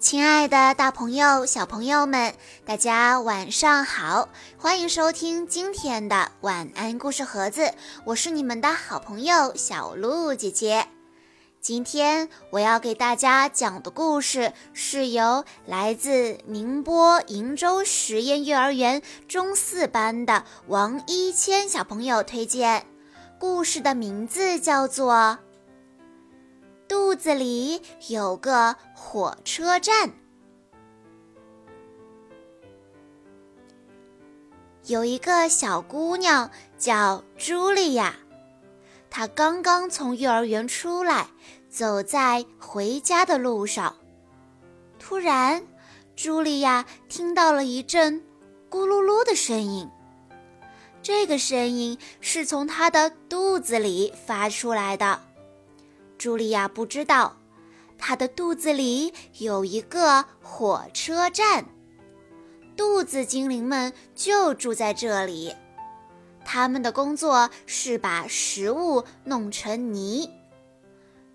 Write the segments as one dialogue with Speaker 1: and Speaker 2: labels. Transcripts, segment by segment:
Speaker 1: 亲爱的，大朋友、小朋友们，大家晚上好！欢迎收听今天的晚安故事盒子，我是你们的好朋友小鹿姐姐。今天我要给大家讲的故事是由来自宁波鄞州实验幼儿园中四班的王一谦小朋友推荐，故事的名字叫做。肚子里有个火车站，有一个小姑娘叫茱莉亚，她刚刚从幼儿园出来，走在回家的路上。突然，茱莉亚听到了一阵咕噜噜的声音，这个声音是从她的肚子里发出来的。茱莉亚不知道，她的肚子里有一个火车站，肚子精灵们就住在这里。他们的工作是把食物弄成泥。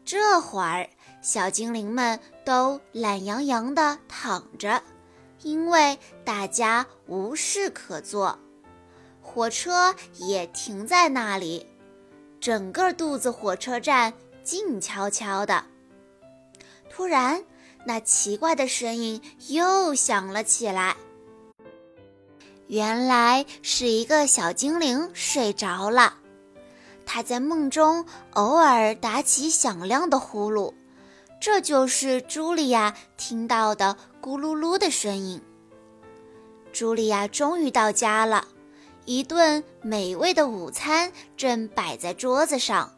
Speaker 1: 这会儿，小精灵们都懒洋洋地躺着，因为大家无事可做。火车也停在那里，整个肚子火车站。静悄悄的。突然，那奇怪的声音又响了起来。原来是一个小精灵睡着了，他在梦中偶尔打起响亮的呼噜，这就是茱莉亚听到的咕噜噜的声音。茱莉亚终于到家了，一顿美味的午餐正摆在桌子上。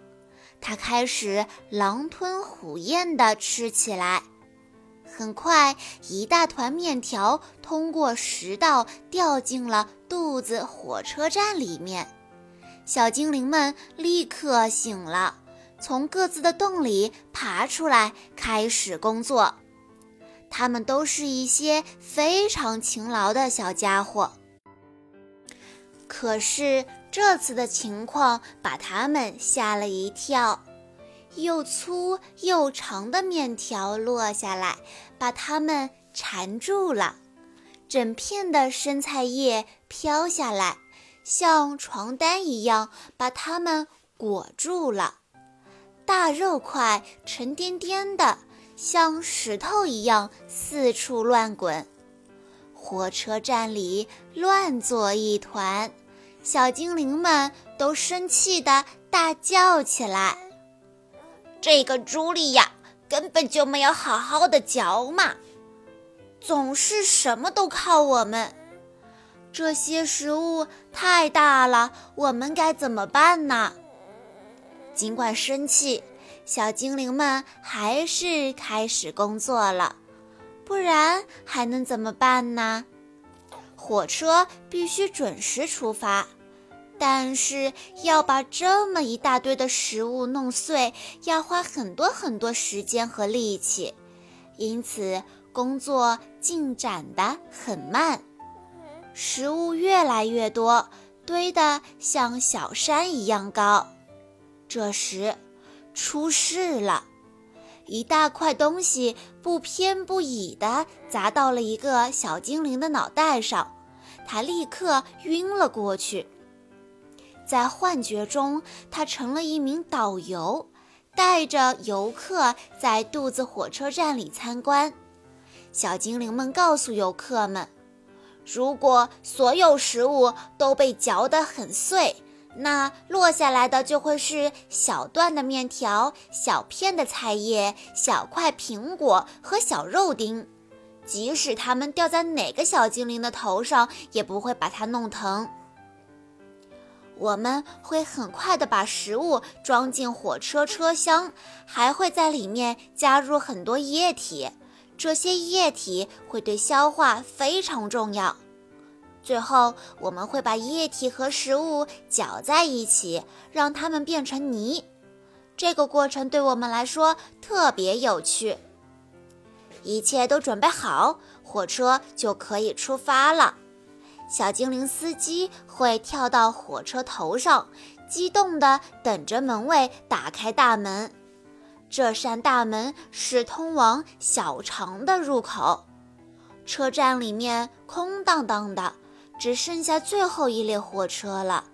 Speaker 1: 他开始狼吞虎咽地吃起来，很快，一大团面条通过食道掉进了肚子火车站里面。小精灵们立刻醒了，从各自的洞里爬出来，开始工作。他们都是一些非常勤劳的小家伙。可是这次的情况把他们吓了一跳，又粗又长的面条落下来，把它们缠住了；整片的生菜叶飘下来，像床单一样把它们裹住了；大肉块沉甸甸的，像石头一样四处乱滚。火车站里乱作一团，小精灵们都生气地大叫起来：“这个茱莉亚根本就没有好好的嚼嘛，总是什么都靠我们。这些食物太大了，我们该怎么办呢？”尽管生气，小精灵们还是开始工作了。不然还能怎么办呢？火车必须准时出发，但是要把这么一大堆的食物弄碎，要花很多很多时间和力气，因此工作进展得很慢。食物越来越多，堆得像小山一样高。这时，出事了。一大块东西不偏不倚地砸到了一个小精灵的脑袋上，他立刻晕了过去。在幻觉中，他成了一名导游，带着游客在肚子火车站里参观。小精灵们告诉游客们，如果所有食物都被嚼得很碎。那落下来的就会是小段的面条、小片的菜叶、小块苹果和小肉丁，即使它们掉在哪个小精灵的头上，也不会把它弄疼。我们会很快的把食物装进火车车厢，还会在里面加入很多液体，这些液体会对消化非常重要。最后，我们会把液体和食物搅在一起，让它们变成泥。这个过程对我们来说特别有趣。一切都准备好，火车就可以出发了。小精灵司机会跳到火车头上，激动地等着门卫打开大门。这扇大门是通往小城的入口。车站里面空荡荡的，只剩下最后一列火车了。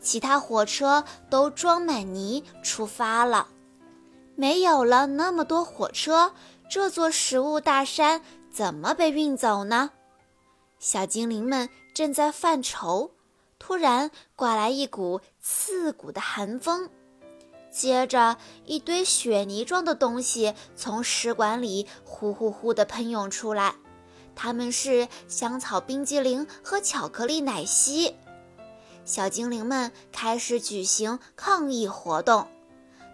Speaker 1: 其他火车都装满泥出发了。没有了那么多火车，这座食物大山怎么被运走呢？小精灵们正在犯愁。突然刮来一股刺骨的寒风，接着一堆雪泥状的东西从食管里呼呼呼地喷涌出来。它们是香草冰激凌和巧克力奶昔。小精灵们开始举行抗议活动，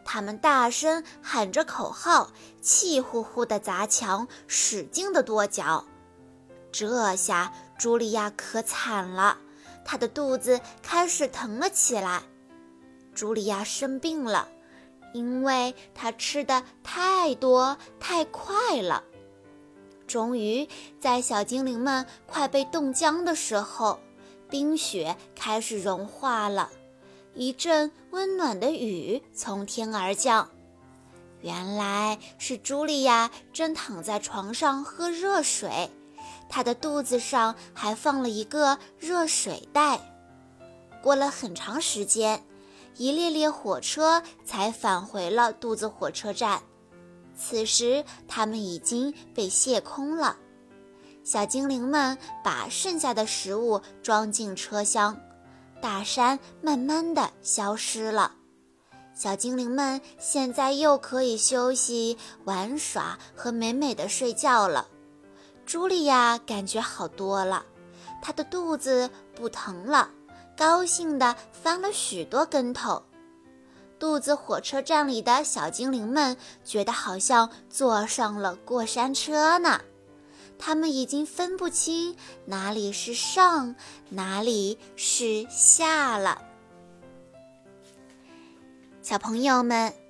Speaker 1: 他们大声喊着口号，气呼呼地砸墙，使劲地跺脚。这下茱莉亚可惨了。她的肚子开始疼了起来，茱莉亚生病了，因为她吃的太多太快了。终于，在小精灵们快被冻僵的时候，冰雪开始融化了，一阵温暖的雨从天而降。原来是茱莉亚正躺在床上喝热水。他的肚子上还放了一个热水袋。过了很长时间，一列列火车才返回了肚子火车站。此时，它们已经被卸空了。小精灵们把剩下的食物装进车厢，大山慢慢的消失了。小精灵们现在又可以休息、玩耍和美美的睡觉了。茱莉亚感觉好多了，她的肚子不疼了，高兴地翻了许多跟头。肚子火车站里的小精灵们觉得好像坐上了过山车呢，他们已经分不清哪里是上，哪里是下了。小朋友们。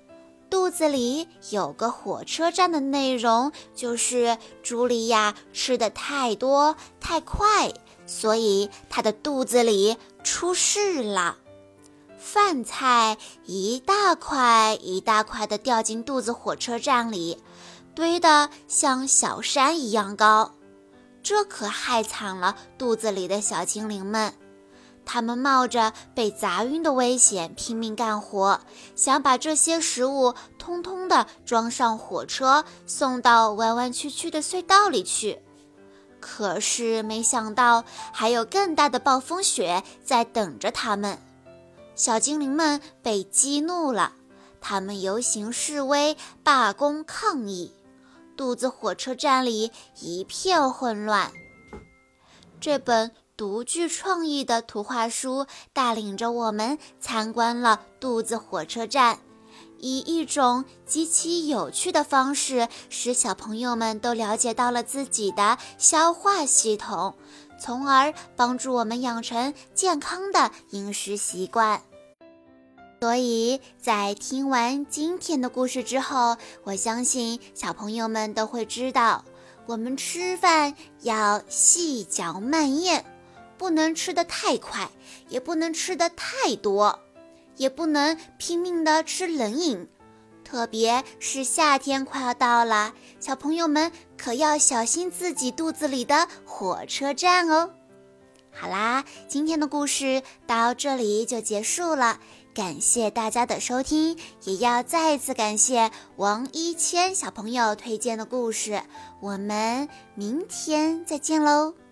Speaker 1: 肚子里有个火车站的内容，就是茱莉亚吃的太多太快，所以她的肚子里出事了。饭菜一大块一大块的掉进肚子火车站里，堆得像小山一样高，这可害惨了肚子里的小精灵们。他们冒着被砸晕的危险拼命干活，想把这些食物通通的装上火车，送到弯弯曲曲的隧道里去。可是没想到，还有更大的暴风雪在等着他们。小精灵们被激怒了，他们游行示威、罢工抗议，肚子火车站里一片混乱。这本。独具创意的图画书带领着我们参观了肚子火车站，以一种极其有趣的方式，使小朋友们都了解到了自己的消化系统，从而帮助我们养成健康的饮食习惯。所以在听完今天的故事之后，我相信小朋友们都会知道，我们吃饭要细嚼慢咽。不能吃得太快，也不能吃得太多，也不能拼命的吃冷饮，特别是夏天快要到了，小朋友们可要小心自己肚子里的火车站哦。好啦，今天的故事到这里就结束了，感谢大家的收听，也要再次感谢王一谦小朋友推荐的故事，我们明天再见喽。